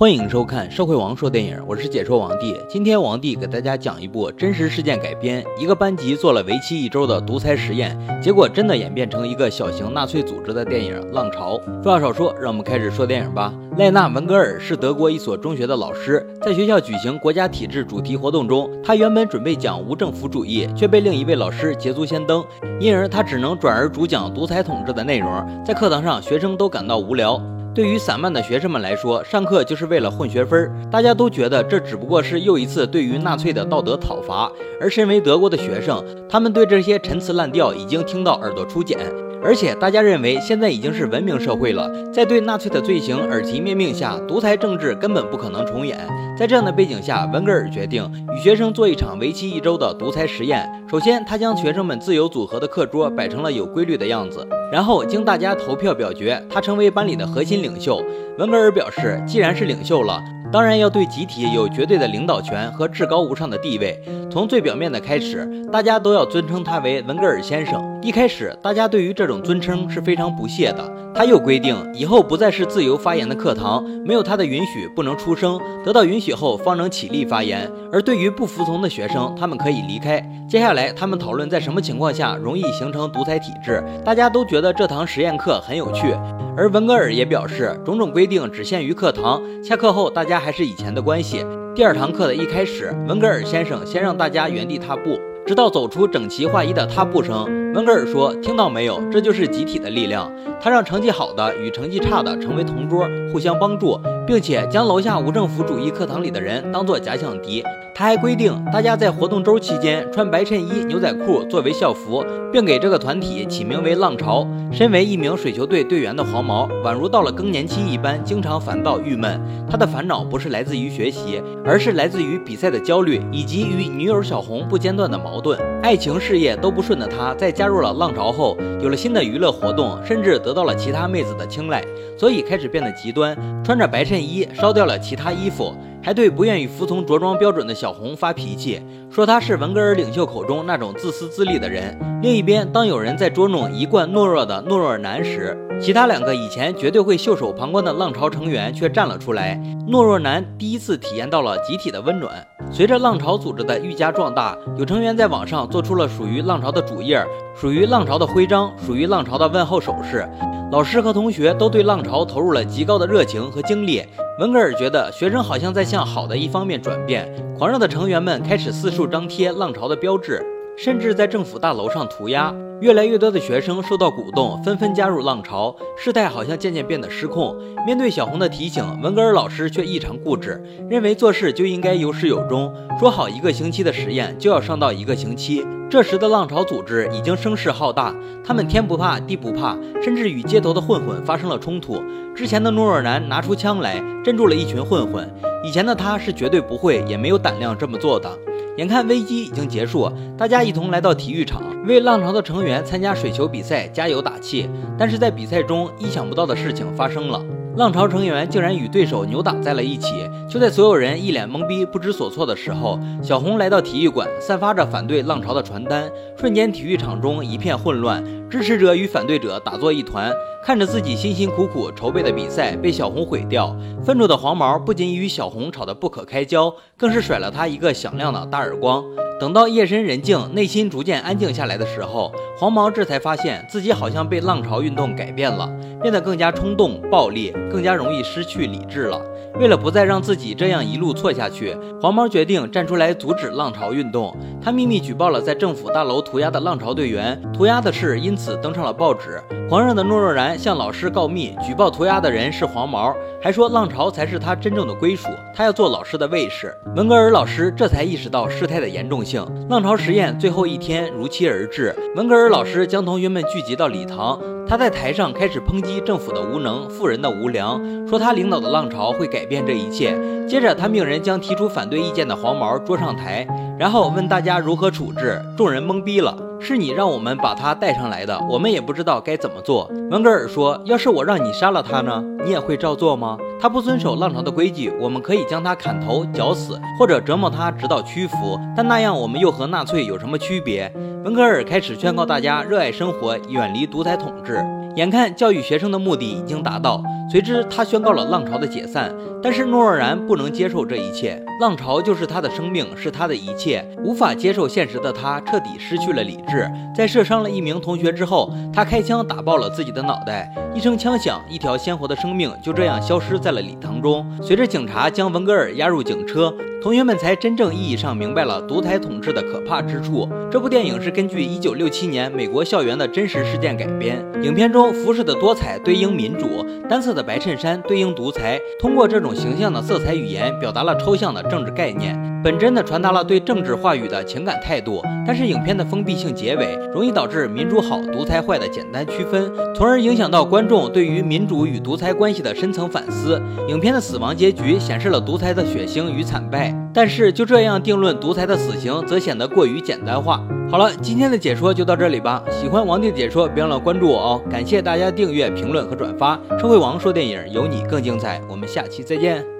欢迎收看《社会王说电影》，我是解说王帝。今天王帝给大家讲一部真实事件改编，一个班级做了为期一周的独裁实验，结果真的演变成一个小型纳粹组织的电影《浪潮》。废话少说，让我们开始说电影吧。赖纳·文格尔是德国一所中学的老师，在学校举行国家体制主题活动中，他原本准备讲无政府主义，却被另一位老师捷足先登，因而他只能转而主讲独裁统治的内容。在课堂上，学生都感到无聊。对于散漫的学生们来说，上课就是为了混学分儿。大家都觉得这只不过是又一次对于纳粹的道德讨伐。而身为德国的学生，他们对这些陈词滥调已经听到耳朵出茧。而且大家认为现在已经是文明社会了，在对纳粹的罪行耳提面命下，独裁政治根本不可能重演。在这样的背景下，文格尔决定与学生做一场为期一周的独裁实验。首先，他将学生们自由组合的课桌摆成了有规律的样子。然后经大家投票表决，他成为班里的核心领袖。文格尔表示，既然是领袖了，当然要对集体有绝对的领导权和至高无上的地位。从最表面的开始，大家都要尊称他为文格尔先生。一开始，大家对于这种尊称是非常不屑的。他又规定，以后不再是自由发言的课堂，没有他的允许不能出声，得到允许后方能起立发言。而对于不服从的学生，他们可以离开。接下来，他们讨论在什么情况下容易形成独裁体制。大家都觉得这堂实验课很有趣，而文格尔也表示，种种规定只限于课堂，下课后大家还是以前的关系。第二堂课的一开始，文格尔先生先让大家原地踏步，直到走出整齐划一的踏步声。文格尔说：“听到没有？这就是集体的力量。他让成绩好的与成绩差的成为同桌，互相帮助，并且将楼下无政府主义课堂里的人当作假想敌。他还规定大家在活动周期间穿白衬衣、牛仔裤作为校服，并给这个团体起名为‘浪潮’。身为一名水球队队员的黄毛，宛如到了更年期一般，经常烦躁郁闷。他的烦恼不是来自于学习，而是来自于比赛的焦虑，以及与女友小红不间断的矛盾。爱情、事业都不顺的他，在。”加入了浪潮后，有了新的娱乐活动，甚至得到了其他妹子的青睐，所以开始变得极端，穿着白衬衣烧掉了其他衣服，还对不愿意服从着装标准的小红发脾气，说他是文格尔领袖口中那种自私自利的人。另一边，当有人在捉弄一贯懦弱的懦弱男时，其他两个以前绝对会袖手旁观的浪潮成员却站了出来。懦弱男第一次体验到了集体的温暖。随着浪潮组织的愈加壮大，有成员在网上做出了属于浪潮的主页。属于浪潮的徽章，属于浪潮的问候手势。老师和同学都对浪潮投入了极高的热情和精力。文格尔觉得学生好像在向好的一方面转变。狂热的成员们开始四处张贴浪潮的标志，甚至在政府大楼上涂鸦。越来越多的学生受到鼓动，纷纷加入浪潮。事态好像渐渐变得失控。面对小红的提醒，文格尔老师却异常固执，认为做事就应该有始有终，说好一个星期的实验就要上到一个星期。这时的浪潮组织已经声势浩大，他们天不怕地不怕，甚至与街头的混混发生了冲突。之前的懦弱男拿出枪来镇住了一群混混，以前的他是绝对不会也没有胆量这么做的。眼看危机已经结束，大家一同来到体育场，为浪潮的成员参加水球比赛加油打气。但是在比赛中，意想不到的事情发生了。浪潮成员竟然与对手扭打在了一起。就在所有人一脸懵逼、不知所措的时候，小红来到体育馆，散发着反对浪潮的传单。瞬间，体育场中一片混乱，支持者与反对者打作一团。看着自己辛辛苦苦筹备的比赛被小红毁掉，愤怒的黄毛不仅与小红吵得不可开交，更是甩了他一个响亮的大耳光。等到夜深人静，内心逐渐安静下来的时候，黄毛这才发现自己好像被浪潮运动改变了，变得更加冲动、暴力，更加容易失去理智了。为了不再让自己这样一路错下去，黄毛决定站出来阻止浪潮运动。他秘密举报了在政府大楼涂鸦的浪潮队员，涂鸦的事因此登上了报纸。狂热的诺若然向老师告密，举报涂鸦的人是黄毛，还说浪潮才是他真正的归属，他要做老师的卫士。文格尔老师这才意识到事态的严重性。浪潮实验最后一天如期而至，文格尔老师将同学们聚集到礼堂，他在台上开始抨击政府的无能、富人的无良，说他领导的浪潮会改变这一切。接着，他命人将提出反对意见的黄毛捉上台，然后问大家如何处置。众人懵逼了。是你让我们把他带上来的，我们也不知道该怎么做。文格尔说：“要是我让你杀了他呢？你也会照做吗？他不遵守浪潮的规矩，我们可以将他砍头、绞死，或者折磨他直到屈服。但那样，我们又和纳粹有什么区别？”文格尔开始劝告大家热爱生活，远离独裁统治。眼看教育学生的目的已经达到，随之他宣告了浪潮的解散。但是诺若然不能接受这一切，浪潮就是他的生命，是他的一切。无法接受现实的他彻底失去了理智。在射伤了一名同学之后，他开枪打爆了自己的脑袋。一声枪响，一条鲜活的生命就这样消失在了礼堂中。随着警察将文格尔押入警车。同学们才真正意义上明白了独裁统治的可怕之处。这部电影是根据1967年美国校园的真实事件改编。影片中服饰的多彩对应民主，单色的白衬衫对应独裁。通过这种形象的色彩语言，表达了抽象的政治概念，本真的传达了对政治话语的情感态度。但是影片的封闭性结尾，容易导致民主好、独裁坏的简单区分，从而影响到观众对于民主与独裁关系的深层反思。影片的死亡结局显示了独裁的血腥与惨败。但是就这样定论独裁的死刑，则显得过于简单化。好了，今天的解说就到这里吧。喜欢王帝的解说，别忘了关注我哦。感谢大家订阅、评论和转发。社会王说电影，有你更精彩。我们下期再见。